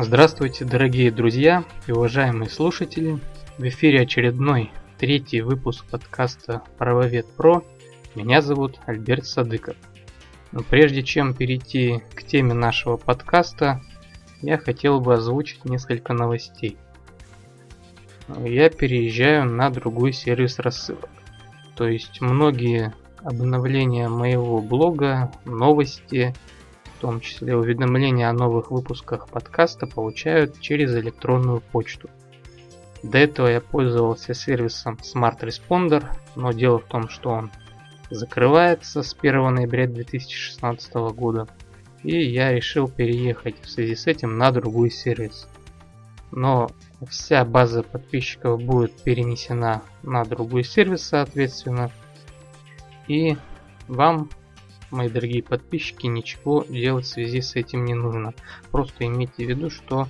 Здравствуйте, дорогие друзья и уважаемые слушатели. В эфире очередной третий выпуск подкаста «Правовед Про». Меня зовут Альберт Садыков. Но прежде чем перейти к теме нашего подкаста, я хотел бы озвучить несколько новостей. Я переезжаю на другой сервис рассылок. То есть многие обновления моего блога, новости – в том числе уведомления о новых выпусках подкаста, получают через электронную почту. До этого я пользовался сервисом Smart Responder, но дело в том, что он закрывается с 1 ноября 2016 года, и я решил переехать в связи с этим на другой сервис. Но вся база подписчиков будет перенесена на другой сервис, соответственно, и вам мои дорогие подписчики, ничего делать в связи с этим не нужно. Просто имейте в виду, что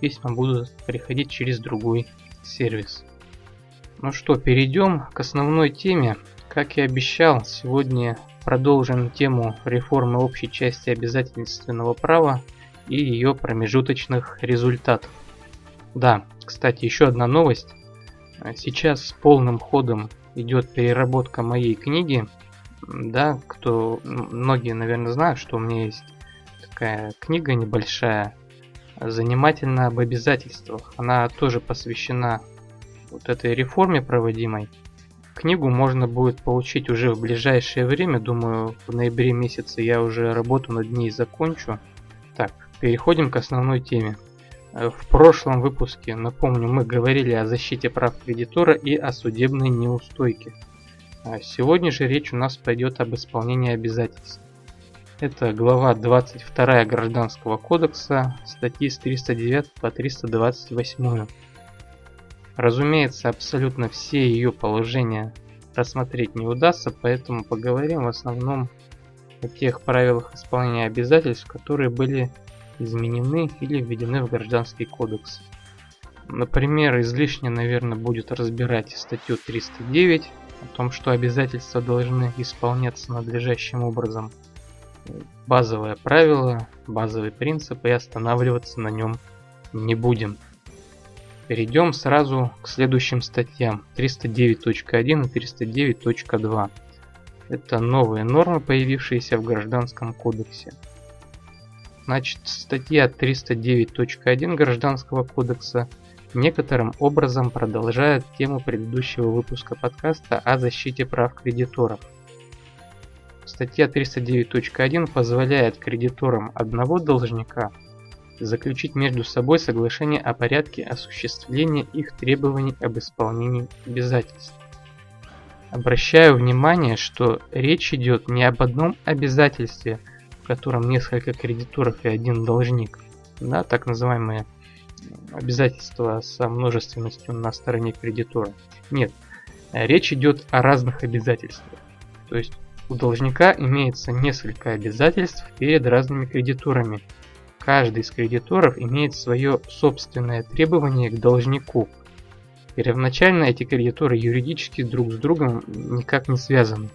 письма будут приходить через другой сервис. Ну что, перейдем к основной теме. Как и обещал, сегодня продолжим тему реформы общей части обязательственного права и ее промежуточных результатов. Да, кстати, еще одна новость. Сейчас полным ходом идет переработка моей книги да, кто многие, наверное, знают, что у меня есть такая книга небольшая, занимательно об обязательствах. Она тоже посвящена вот этой реформе проводимой. Книгу можно будет получить уже в ближайшее время, думаю, в ноябре месяце я уже работу над ней закончу. Так, переходим к основной теме. В прошлом выпуске, напомню, мы говорили о защите прав кредитора и о судебной неустойке. А сегодня же речь у нас пойдет об исполнении обязательств. Это глава 22 Гражданского кодекса, статьи с 309 по 328. Разумеется, абсолютно все ее положения рассмотреть не удастся, поэтому поговорим в основном о тех правилах исполнения обязательств, которые были изменены или введены в Гражданский кодекс. Например, излишне, наверное, будет разбирать статью 309 о том, что обязательства должны исполняться надлежащим образом. Базовое правило, базовый принцип и останавливаться на нем не будем. Перейдем сразу к следующим статьям 309.1 и 309.2. Это новые нормы, появившиеся в Гражданском кодексе. Значит, статья 309.1 Гражданского кодекса – некоторым образом продолжает тему предыдущего выпуска подкаста о защите прав кредиторов. Статья 309.1 позволяет кредиторам одного должника заключить между собой соглашение о порядке осуществления их требований об исполнении обязательств. Обращаю внимание, что речь идет не об одном обязательстве, в котором несколько кредиторов и один должник, да, так называемые обязательства со множественностью на стороне кредитора. Нет, речь идет о разных обязательствах. То есть у должника имеется несколько обязательств перед разными кредиторами. Каждый из кредиторов имеет свое собственное требование к должнику. Первоначально эти кредиторы юридически друг с другом никак не связаны.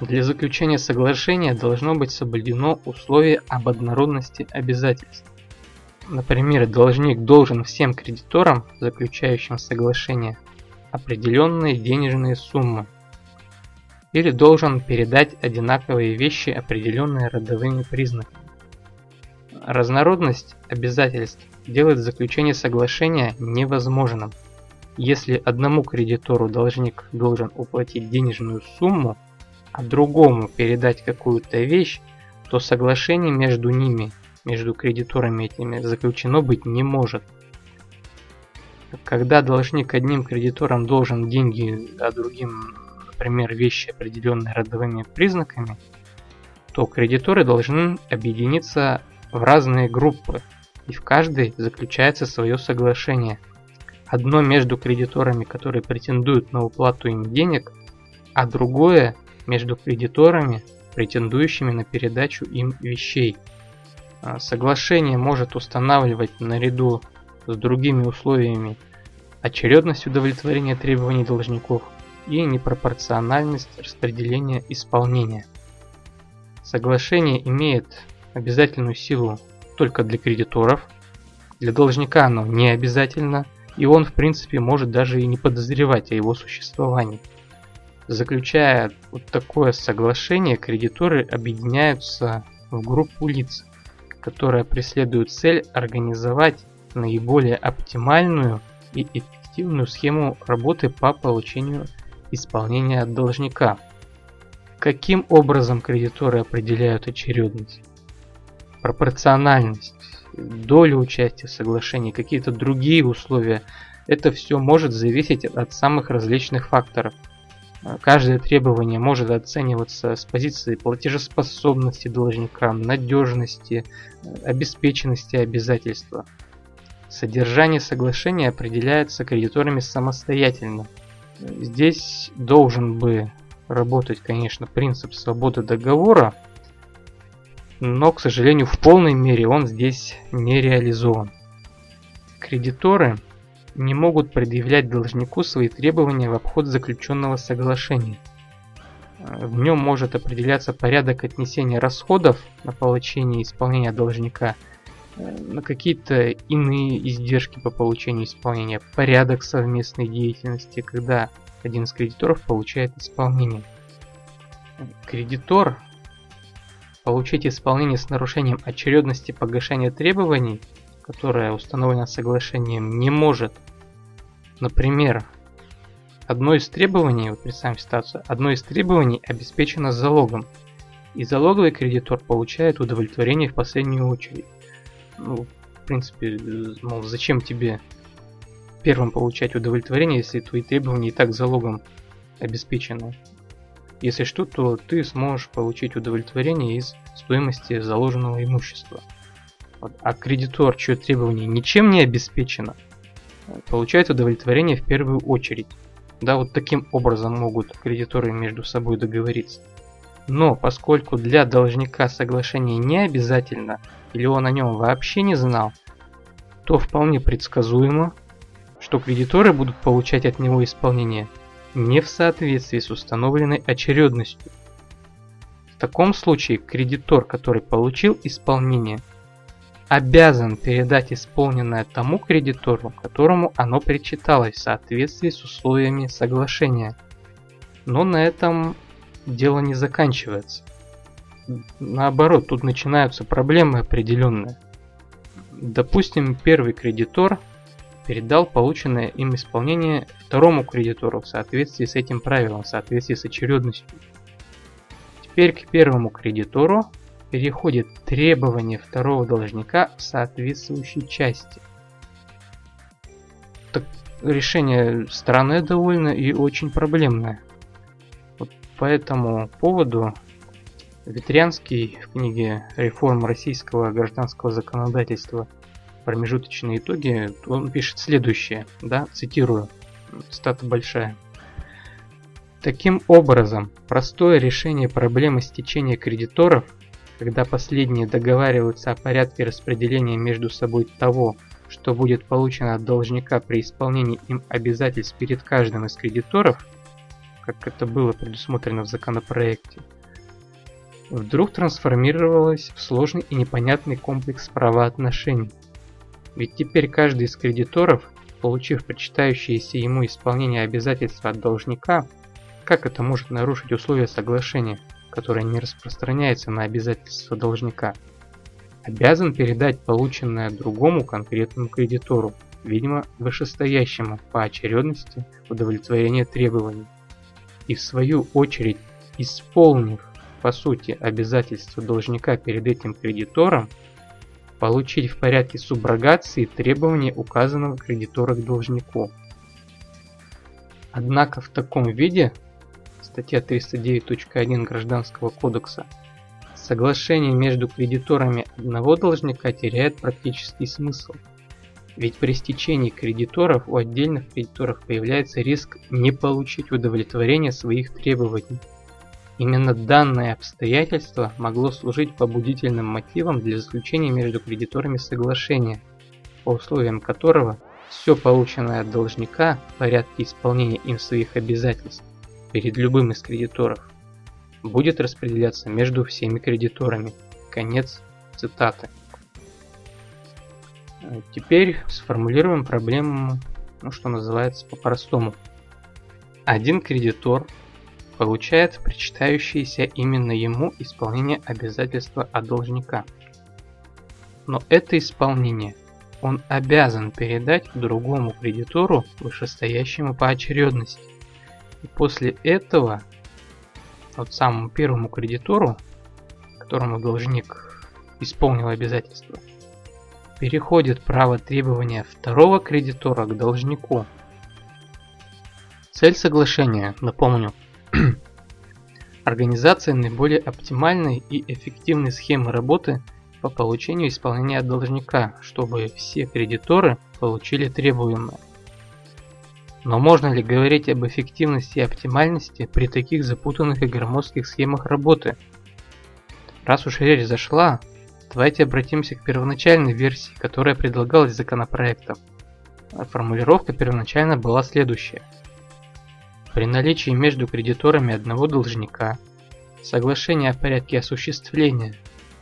Для заключения соглашения должно быть соблюдено условие об однородности обязательств. Например, должник должен всем кредиторам, заключающим соглашение, определенные денежные суммы. Или должен передать одинаковые вещи, определенные родовыми признаками. Разнородность обязательств делает заключение соглашения невозможным. Если одному кредитору должник должен уплатить денежную сумму, а другому передать какую-то вещь, то соглашение между ними между кредиторами этими заключено быть не может. Когда должник одним кредиторам должен деньги, а другим, например, вещи, определенные родовыми признаками, то кредиторы должны объединиться в разные группы, и в каждой заключается свое соглашение. Одно между кредиторами, которые претендуют на уплату им денег, а другое между кредиторами, претендующими на передачу им вещей – соглашение может устанавливать наряду с другими условиями очередность удовлетворения требований должников и непропорциональность распределения исполнения. Соглашение имеет обязательную силу только для кредиторов, Для должника оно не обязательно, и он в принципе может даже и не подозревать о его существовании. Заключая вот такое соглашение, кредиторы объединяются в группу лиц, которая преследует цель организовать наиболее оптимальную и эффективную схему работы по получению исполнения от должника. Каким образом кредиторы определяют очередность? Пропорциональность, доля участия в соглашении, какие-то другие условия. Это все может зависеть от самых различных факторов – Каждое требование может оцениваться с позиции платежеспособности должника, надежности, обеспеченности обязательства. Содержание соглашения определяется кредиторами самостоятельно. Здесь должен бы работать, конечно, принцип свободы договора, но, к сожалению, в полной мере он здесь не реализован. Кредиторы не могут предъявлять должнику свои требования в обход заключенного соглашения. В нем может определяться порядок отнесения расходов на получение и исполнение должника э, на какие-то иные издержки по получению исполнения, порядок совместной деятельности, когда один из кредиторов получает исполнение. Кредитор получить исполнение с нарушением очередности погашения требований, которое установлено соглашением, не может Например, одно из требований, вот представим ситуацию, одно из требований обеспечено залогом, и залоговый кредитор получает удовлетворение в последнюю очередь. Ну, в принципе, мол, зачем тебе первым получать удовлетворение, если твои требования и так залогом обеспечены? Если что, то ты сможешь получить удовлетворение из стоимости заложенного имущества. А кредитор, чье требование ничем не обеспечено – получает удовлетворение в первую очередь. Да, вот таким образом могут кредиторы между собой договориться. Но поскольку для должника соглашение не обязательно, или он о нем вообще не знал, то вполне предсказуемо, что кредиторы будут получать от него исполнение не в соответствии с установленной очередностью. В таком случае кредитор, который получил исполнение, обязан передать исполненное тому кредитору, которому оно причиталось в соответствии с условиями соглашения. Но на этом дело не заканчивается. Наоборот, тут начинаются проблемы определенные. Допустим, первый кредитор передал полученное им исполнение второму кредитору в соответствии с этим правилом, в соответствии с очередностью. Теперь к первому кредитору переходит требование второго должника в соответствующей части. Так, решение странное довольно и очень проблемное. Вот по этому поводу Ветрянский в книге «Реформ российского гражданского законодательства. Промежуточные итоги» он пишет следующее, да, цитирую, стата большая. Таким образом, простое решение проблемы стечения кредиторов – когда последние договариваются о порядке распределения между собой того, что будет получено от должника при исполнении им обязательств перед каждым из кредиторов, как это было предусмотрено в законопроекте, вдруг трансформировалось в сложный и непонятный комплекс правоотношений. Ведь теперь каждый из кредиторов, получив причитающееся ему исполнение обязательств от должника, как это может нарушить условия соглашения – которое не распространяется на обязательства должника, обязан передать полученное другому конкретному кредитору, видимо вышестоящему по очередности удовлетворения требований. И в свою очередь, исполнив по сути обязательства должника перед этим кредитором, получить в порядке суброгации требования указанного кредитора к должнику. Однако в таком виде статья 309.1 Гражданского кодекса, соглашение между кредиторами одного должника теряет практический смысл. Ведь при стечении кредиторов у отдельных кредиторов появляется риск не получить удовлетворение своих требований. Именно данное обстоятельство могло служить побудительным мотивом для заключения между кредиторами соглашения, по условиям которого все полученное от должника в порядке исполнения им своих обязательств перед любым из кредиторов будет распределяться между всеми кредиторами. Конец цитаты. Теперь сформулируем проблему, ну, что называется, по-простому. Один кредитор получает причитающееся именно ему исполнение обязательства от должника. Но это исполнение он обязан передать другому кредитору, вышестоящему по очередности. И после этого, вот самому первому кредитору, которому должник исполнил обязательства, переходит право требования второго кредитора к должнику. Цель соглашения, напомню, организация наиболее оптимальной и эффективной схемы работы по получению исполнения от должника, чтобы все кредиторы получили требуемое. Но можно ли говорить об эффективности и оптимальности при таких запутанных и громоздких схемах работы? Раз уж речь зашла, давайте обратимся к первоначальной версии, которая предлагалась законопроектом. Формулировка первоначально была следующая. При наличии между кредиторами одного должника соглашение о порядке осуществления,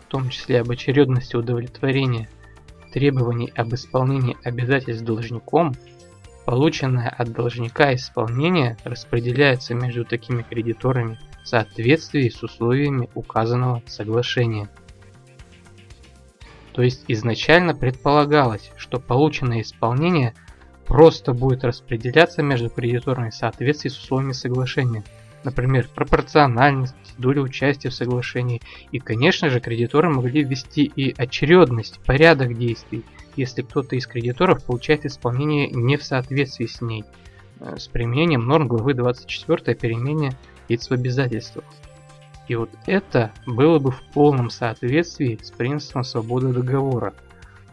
в том числе об очередности удовлетворения требований об исполнении обязательств должником, полученное от должника исполнение распределяется между такими кредиторами в соответствии с условиями указанного соглашения. То есть изначально предполагалось, что полученное исполнение просто будет распределяться между кредиторами в соответствии с условиями соглашения. Например, пропорциональность, доля участия в соглашении. И, конечно же, кредиторы могли ввести и очередность, порядок действий, если кто-то из кредиторов получает исполнение не в соответствии с ней, э, с применением норм главы 24 о перемене лиц в обязательствах. И вот это было бы в полном соответствии с принципом свободы договора.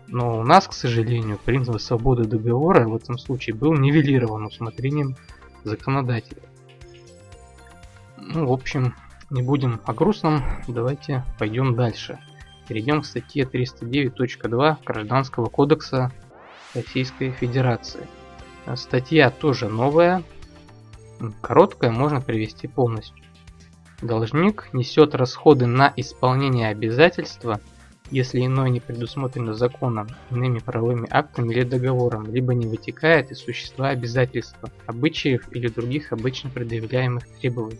Но у нас, к сожалению, принцип свободы договора в этом случае был нивелирован усмотрением законодателя. Ну, в общем, не будем о грустном, давайте пойдем дальше. Перейдем к статье 309.2 Гражданского кодекса Российской Федерации. Статья тоже новая, короткая, можно привести полностью. Должник несет расходы на исполнение обязательства, если иное не предусмотрено законом, иными правовыми актами или договором, либо не вытекает из существа обязательства, обычаев или других обычно предъявляемых требований.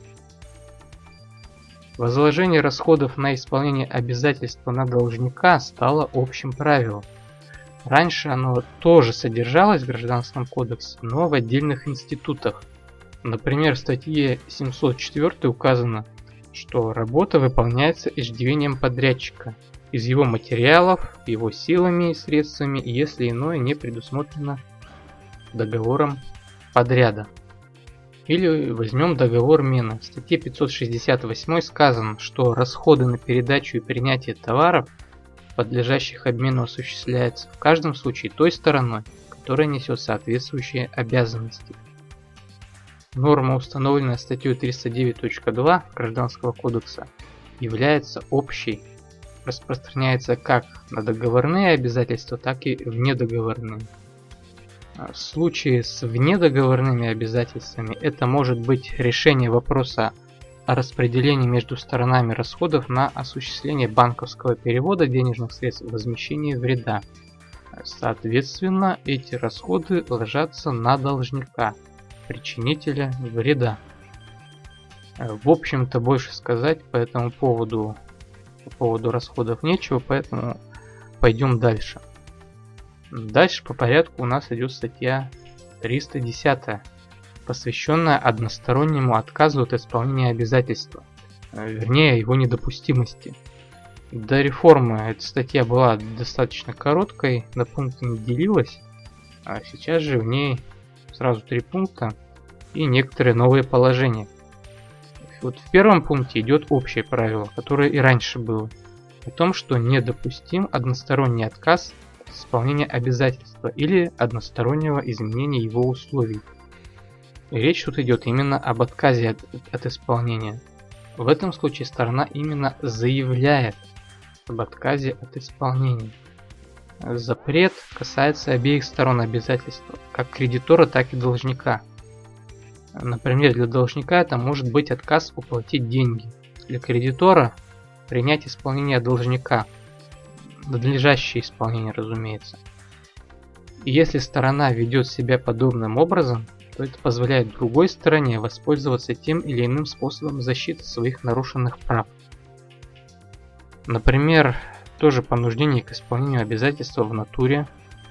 Возложение расходов на исполнение обязательства на должника стало общим правилом. Раньше оно тоже содержалось в Гражданском кодексе, но в отдельных институтах. Например, в статье 704 указано, что работа выполняется иждивением подрядчика, из его материалов, его силами и средствами, если иное не предусмотрено договором подряда. Или возьмем договор мена. В статье 568 сказано, что расходы на передачу и принятие товаров, подлежащих обмену, осуществляются в каждом случае той стороной, которая несет соответствующие обязанности. Норма, установленная статьей 309.2 Гражданского кодекса, является общей, распространяется как на договорные обязательства, так и внедоговорные. В случае с внедоговорными обязательствами это может быть решение вопроса о распределении между сторонами расходов на осуществление банковского перевода денежных средств возмещения вреда. Соответственно, эти расходы ложатся на должника – причинителя вреда. Э, в общем-то больше сказать по этому поводу, по поводу расходов нечего, поэтому пойдем дальше. Дальше по порядку у нас идет статья 310, посвященная одностороннему отказу от исполнения обязательства, э, вернее его недопустимости. До реформы эта статья была достаточно короткой, на пункты не делилась, а сейчас же в ней сразу три пункта и некоторые новые положения. Вот в первом пункте идет общее правило, которое и раньше было, о том, что недопустим односторонний отказ от исполнения обязательства или одностороннего изменения его условий. Речь тут идет именно об отказе от, от исполнения. В этом случае сторона именно заявляет об отказе от исполнения. Запрет касается обеих сторон обязательства, как кредитора, так и должника. Например, для должника это может быть отказ уплатить деньги. Для кредитора принять исполнение должника. Надлежащее исполнение, разумеется. И если сторона ведет себя подобным образом, то это позволяет другой стороне воспользоваться тем или иным способом защиты своих нарушенных прав. Например, тоже понуждение к исполнению обязательства в натуре,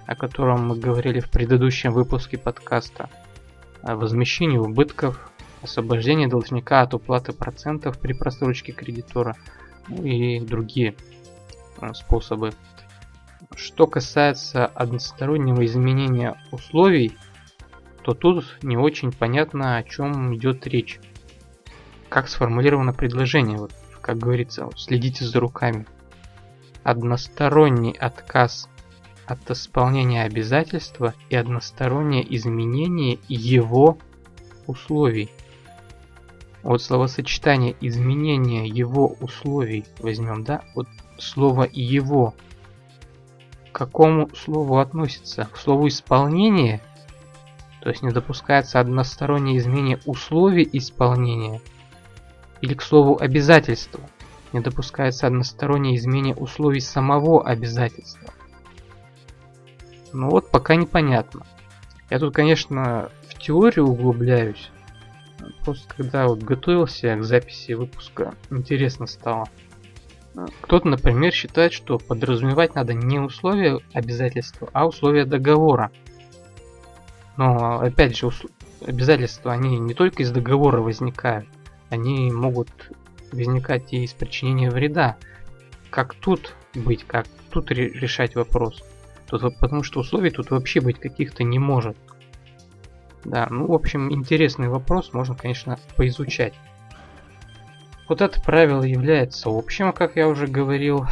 о котором мы говорили в предыдущем выпуске подкаста, о возмещении убытков, освобождение должника от уплаты процентов при просрочке кредитора ну и другие способы. Что касается одностороннего изменения условий, то тут не очень понятно, о чем идет речь. Как сформулировано предложение, вот, как говорится, следите за руками. Односторонний отказ от исполнения обязательства и одностороннее изменение его условий. Вот словосочетание изменение его условий возьмем, да? Вот слово его к какому слову относится? К слову исполнение? То есть не допускается одностороннее изменение условий исполнения? Или к слову обязательства? Не допускается одностороннее изменение условий самого обязательства? Ну вот пока непонятно. Я тут, конечно, в теорию углубляюсь. Просто когда вот готовился к записи выпуска, интересно стало. Кто-то, например, считает, что подразумевать надо не условия обязательства, а условия договора. Но, опять же, обязательства, они не только из договора возникают, они могут возникать и из причинения вреда. Как тут быть, как тут решать вопрос? Тут, потому что условий тут вообще быть каких-то не может. Да, ну, в общем, интересный вопрос, можно, конечно, поизучать. Вот это правило является общим, как я уже говорил.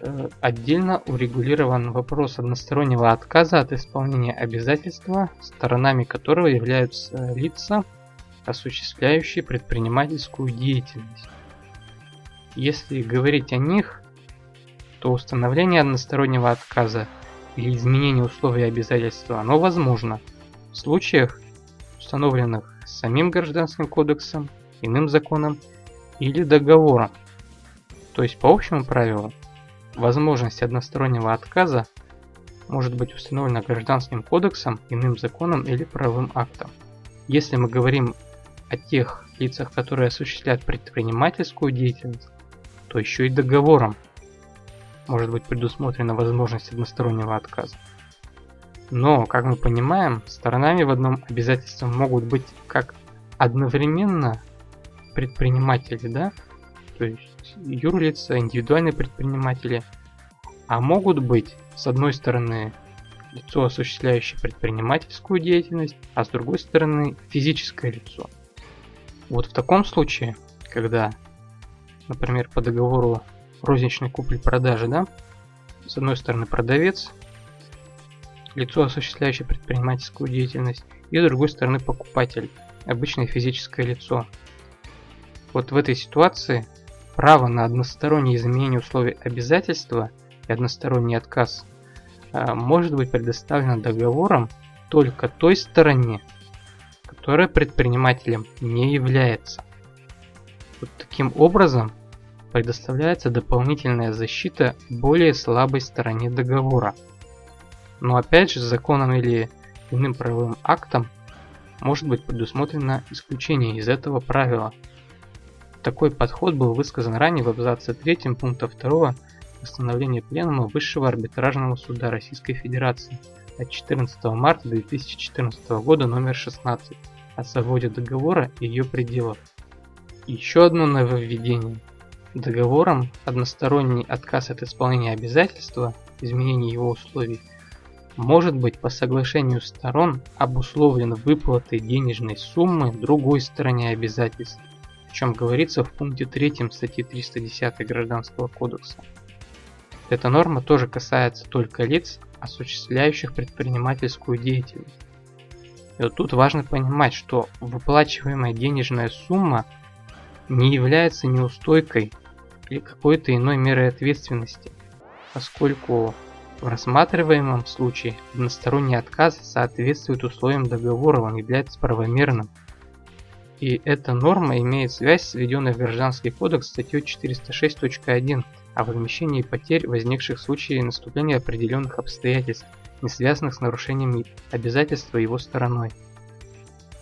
Э, отдельно урегулирован вопрос одностороннего отказа от исполнения обязательства, сторонами которого являются лица, осуществляющие предпринимательскую деятельность. Если говорить о них, то установление одностороннего отказа или изменение условий обязательства, оно возможно в случаях, установленных самим Гражданским кодексом, иным законом или договором. То есть по общему правилу, возможность одностороннего отказа может быть установлена Гражданским кодексом, иным законом или правовым актом. Если мы говорим о тех лицах, которые осуществляют предпринимательскую деятельность, то еще и договором может быть предусмотрена возможность одностороннего отказа. Но, как мы понимаем, сторонами в одном обязательстве могут быть как одновременно предприниматели, да, то есть юрлица, индивидуальные предприниматели, а могут быть, с одной стороны, лицо, осуществляющее предпринимательскую деятельность, а с другой стороны, физическое лицо. Вот в таком случае, когда, например, по договору розничной купли-продажи, да, с одной стороны продавец, лицо, осуществляющее предпринимательскую деятельность, и с другой стороны покупатель, обычное физическое лицо, вот в этой ситуации право на одностороннее изменение условий обязательства и односторонний отказ а, может быть предоставлено договором только той стороне, которая предпринимателем не является. Вот таким образом предоставляется дополнительная защита более слабой стороне договора. Но опять же законом или иным правовым актом может быть предусмотрено исключение из этого правила – такой подход был высказан ранее в абзаце 3 пункта 2 постановления Пленума Высшего арбитражного суда Российской Федерации от 14 марта 2014 года номер 16 о свободе договора и ее пределов. Еще одно нововведение. Договором односторонний отказ от исполнения обязательства, изменение его условий, может быть по соглашению сторон обусловлен выплатой денежной суммы другой стороне обязательств о чем говорится в пункте 3 статьи 310 Гражданского кодекса. Эта норма тоже касается только лиц, осуществляющих предпринимательскую деятельность. И вот тут важно понимать, что выплачиваемая денежная сумма не является неустойкой или какой-то иной мерой ответственности, поскольку в рассматриваемом случае односторонний отказ соответствует условиям договора, он является правомерным – и эта норма имеет связь с введенной в Гражданский кодекс статьей 406.1 о возмещении потерь, возникших в случае наступления определенных обстоятельств не связанных с нарушением обязательства его стороной.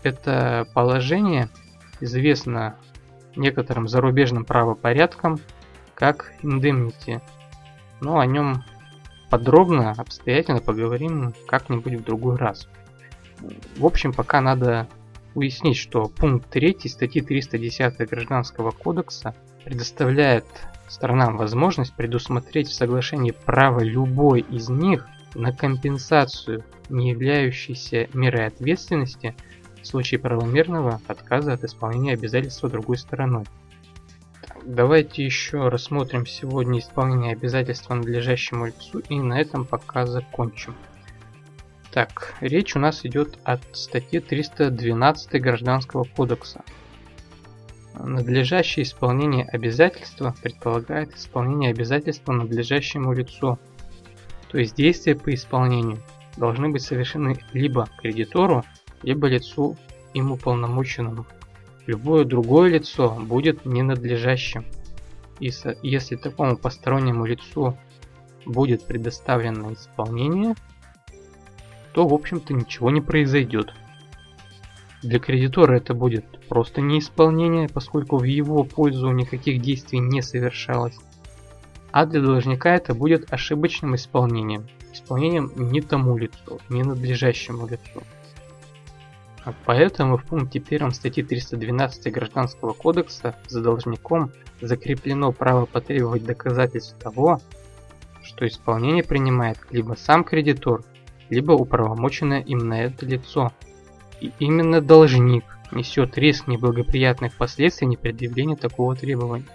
Это положение известно некоторым зарубежным правопорядкам как indemnity, но о нем подробно, обстоятельно поговорим как-нибудь в другой раз. В общем, пока надо уяснить, что пункт 3 статьи 310 Гражданского кодекса предоставляет сторонам возможность предусмотреть в соглашении право любой из них на компенсацию, не являющейся мерой ответственности в случае правомерного отказа от исполнения обязательства другой стороной. Давайте еще рассмотрим сегодня исполнение обязательства надлежащему лицу и на этом пока закончим. Так, речь у нас идет от статьи 312 Гражданского кодекса. Надлежащее исполнение обязательства предполагает исполнение обязательства надлежащему лицу. То есть действия по исполнению должны быть совершены либо кредитору, либо лицу им уполномоченному. Любое другое лицо будет ненадлежащим. И если такому постороннему лицу будет предоставлено исполнение, то в общем-то ничего не произойдет. Для кредитора это будет просто неисполнение, поскольку в его пользу никаких действий не совершалось. А для должника это будет ошибочным исполнением, исполнением не тому лицу, не надлежащему лицу. Поэтому в пункте 1 статьи 312 Гражданского кодекса за должником закреплено право потребовать доказательств того, что исполнение принимает либо сам кредитор, либо уполномоченное им на это лицо. И именно должник несет риск неблагоприятных последствий непредъявления такого требования.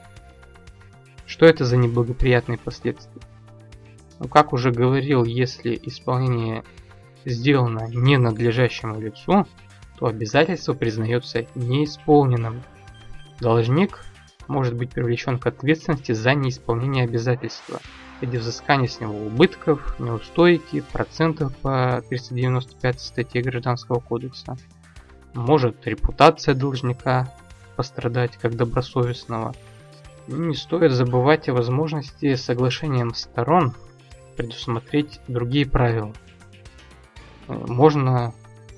Что это за неблагоприятные последствия? Ну, как уже говорил, если исполнение сделано ненадлежащему лицу, то обязательство признается неисполненным. Должник может быть привлечен к ответственности за неисполнение обязательства в виде с него убытков, неустойки, процентов по 395 статье Гражданского кодекса. Может репутация должника пострадать как добросовестного. Не стоит забывать о возможности соглашением сторон предусмотреть другие правила. Можно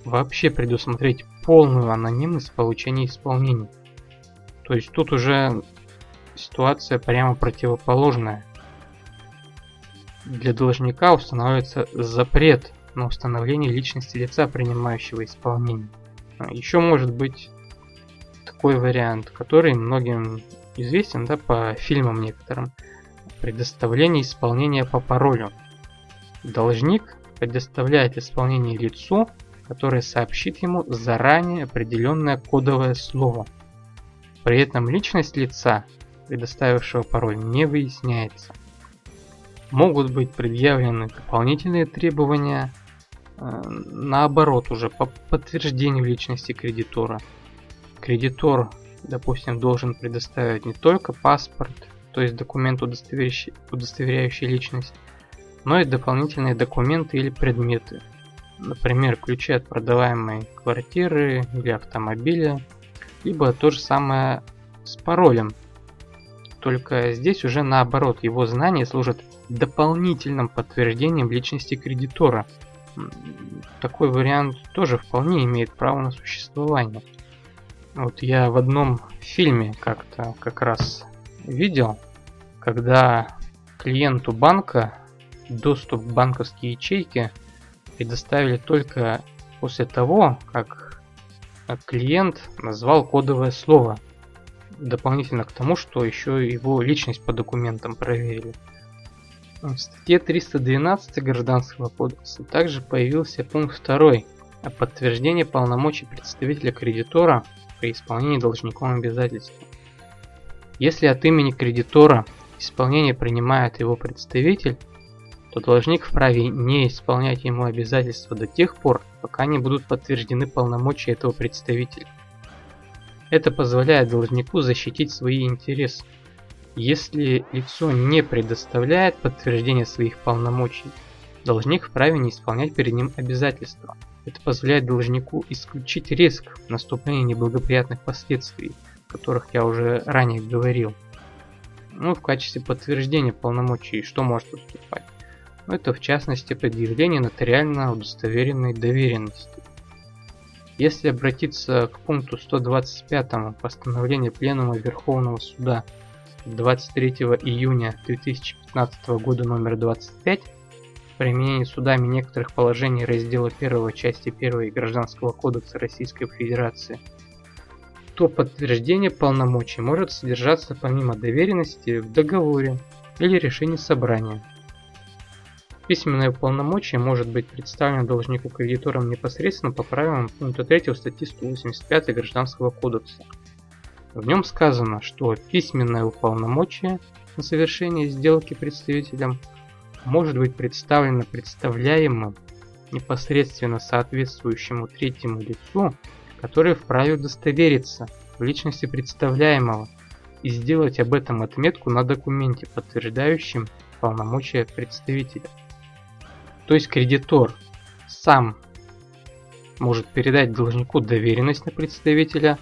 вообще предусмотреть полную анонимность получения исполнений. То есть тут уже ситуация прямо противоположная. Для должника устанавливается запрет на установление личности лица, принимающего исполнение. А Еще может быть такой вариант, который многим известен да, по фильмам некоторым. Предоставление исполнения по паролю. Должник предоставляет исполнение лицу, которое сообщит ему заранее определенное кодовое слово. При этом личность лица, предоставившего пароль, не выясняется. Могут быть предъявлены дополнительные требования, э, наоборот уже по подтверждению личности кредитора. Кредитор, допустим, должен предоставить не только паспорт, то есть документ, удостоверяющий, удостоверяющий личность, но и дополнительные документы или предметы, например, ключи от продаваемой квартиры или автомобиля, либо то же самое с паролем. Только здесь уже наоборот, его знания служат дополнительным подтверждением личности кредитора. Такой вариант тоже вполне имеет право на существование. Вот я в одном фильме как-то как раз видел, когда клиенту банка доступ к банковской ячейке предоставили только после того, как клиент назвал кодовое слово, дополнительно к тому, что еще его личность по документам проверили. В статье 312 Гражданского кодекса также появился пункт 2 о подтверждении полномочий представителя кредитора при исполнении должником обязательства. Если от имени кредитора исполнение принимает его представитель, то должник вправе не исполнять ему обязательства до тех пор, пока не будут подтверждены полномочия этого представителя. Это позволяет должнику защитить свои интересы. Если лицо не предоставляет подтверждение своих полномочий, должник вправе не исполнять перед ним обязательства. Это позволяет должнику исключить риск наступления неблагоприятных последствий, о которых я уже ранее говорил. Ну, в качестве подтверждения полномочий что может выступать? Это в частности предъявление нотариально удостоверенной доверенности. Если обратиться к пункту 125 постановления Пленума Верховного Суда 23 июня 2015 года номер 25 применение судами некоторых положений раздела 1 части 1 Гражданского кодекса Российской Федерации, то подтверждение полномочий может содержаться помимо доверенности в договоре или решении собрания. Письменное полномочие может быть представлено должнику кредитором непосредственно по правилам пункта 3 статьи 185 Гражданского кодекса. В нем сказано, что письменное уполномочие на совершение сделки представителем может быть представлено представляемым непосредственно соответствующему третьему лицу, который вправе удостовериться в личности представляемого и сделать об этом отметку на документе, подтверждающем полномочия представителя. То есть кредитор сам может передать должнику доверенность на представителя,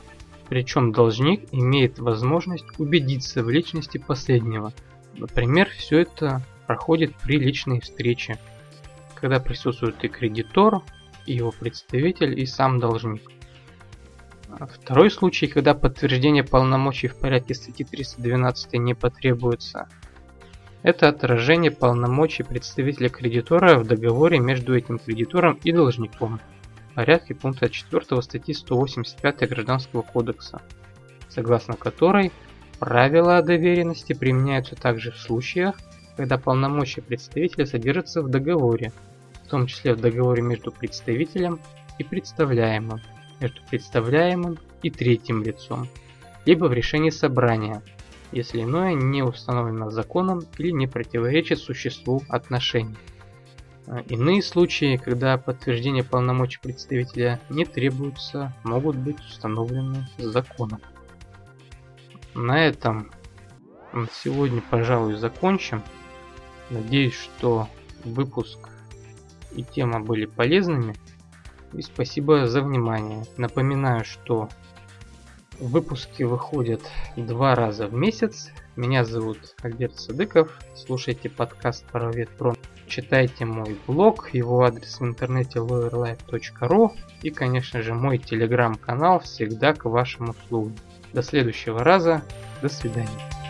причем должник имеет возможность убедиться в личности последнего. Например, все это проходит при личной встрече, когда присутствует и кредитор, и его представитель, и сам должник. А второй случай, когда подтверждение полномочий в порядке статьи 312 не потребуется, это отражение полномочий представителя кредитора в договоре между этим кредитором и должником порядке пункта 4 статьи 185 Гражданского кодекса, согласно которой правила о доверенности применяются также в случаях, когда полномочия представителя содержатся в договоре, в том числе в договоре между представителем и представляемым, между представляемым и третьим лицом, либо в решении собрания, если иное не установлено законом или не противоречит существу отношений. А иные случаи, когда подтверждение полномочий представителя не требуется, могут быть установлены законом. На этом сегодня, пожалуй, закончим. Надеюсь, что выпуск и тема были полезными. И спасибо за внимание. Напоминаю, что выпуски выходят два раза в месяц. Меня зовут Альберт Садыков. Слушайте подкаст Правовед Про. Читайте мой блог, его адрес в интернете lawyerlife.ru и, конечно же, мой телеграм-канал всегда к вашим услугам. До следующего раза. До свидания.